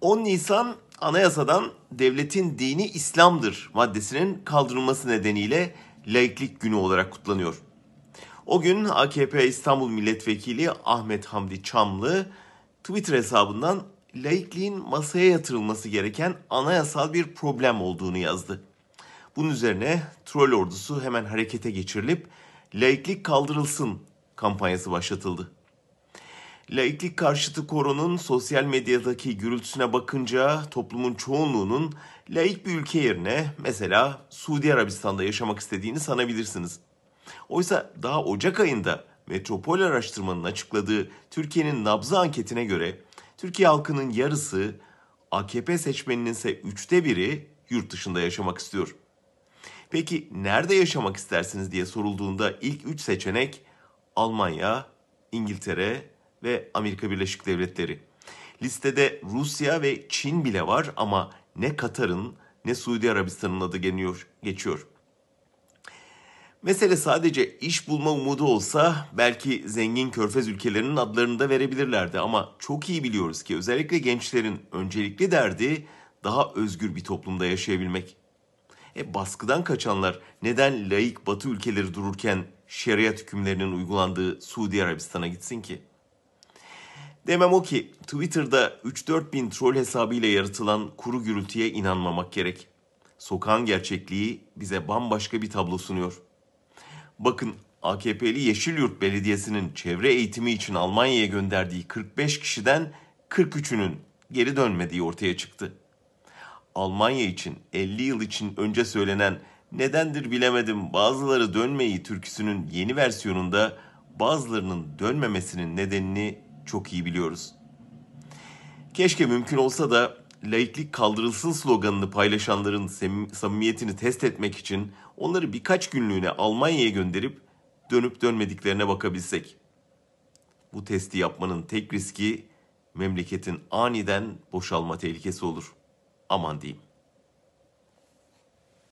10 Nisan anayasadan devletin dini İslam'dır maddesinin kaldırılması nedeniyle laiklik günü olarak kutlanıyor. O gün AKP İstanbul Milletvekili Ahmet Hamdi Çamlı Twitter hesabından laikliğin masaya yatırılması gereken anayasal bir problem olduğunu yazdı. Bunun üzerine troll ordusu hemen harekete geçirilip laiklik kaldırılsın kampanyası başlatıldı. Laiklik karşıtı koronun sosyal medyadaki gürültüsüne bakınca toplumun çoğunluğunun laik bir ülke yerine mesela Suudi Arabistan'da yaşamak istediğini sanabilirsiniz. Oysa daha Ocak ayında Metropol Araştırma'nın açıkladığı Türkiye'nin nabzı anketine göre Türkiye halkının yarısı AKP seçmeninin ise üçte biri yurt dışında yaşamak istiyor. Peki nerede yaşamak istersiniz diye sorulduğunda ilk üç seçenek Almanya, İngiltere ve Amerika Birleşik Devletleri. Listede Rusya ve Çin bile var ama ne Katar'ın ne Suudi Arabistan'ın adı geliyor, geçiyor. Mesele sadece iş bulma umudu olsa belki zengin körfez ülkelerinin adlarını da verebilirlerdi ama çok iyi biliyoruz ki özellikle gençlerin öncelikli derdi daha özgür bir toplumda yaşayabilmek. E baskıdan kaçanlar neden laik batı ülkeleri dururken şeriat hükümlerinin uygulandığı Suudi Arabistan'a gitsin ki? Demem o ki Twitter'da 3-4 bin troll hesabıyla yaratılan kuru gürültüye inanmamak gerek. Sokağın gerçekliği bize bambaşka bir tablo sunuyor. Bakın AKP'li Yeşilyurt Belediyesi'nin çevre eğitimi için Almanya'ya gönderdiği 45 kişiden 43'ünün geri dönmediği ortaya çıktı. Almanya için 50 yıl için önce söylenen nedendir bilemedim bazıları dönmeyi türküsünün yeni versiyonunda bazılarının dönmemesinin nedenini çok iyi biliyoruz. Keşke mümkün olsa da laiklik kaldırılsın sloganını paylaşanların samimiyetini test etmek için onları birkaç günlüğüne Almanya'ya gönderip dönüp dönmediklerine bakabilsek. Bu testi yapmanın tek riski memleketin aniden boşalma tehlikesi olur. Aman diyeyim.